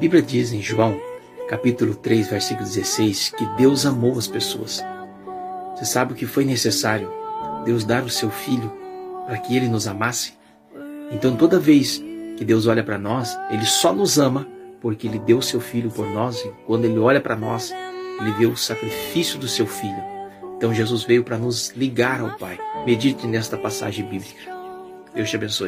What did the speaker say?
Bíblia diz em João, capítulo 3, versículo 16, que Deus amou as pessoas. Você sabe o que foi necessário? Deus dar o seu filho para que ele nos amasse? Então, toda vez que Deus olha para nós, ele só nos ama porque ele deu o seu filho por nós. E quando ele olha para nós, ele vê o sacrifício do seu filho. Então, Jesus veio para nos ligar ao Pai. Medite nesta passagem bíblica. Deus te abençoe.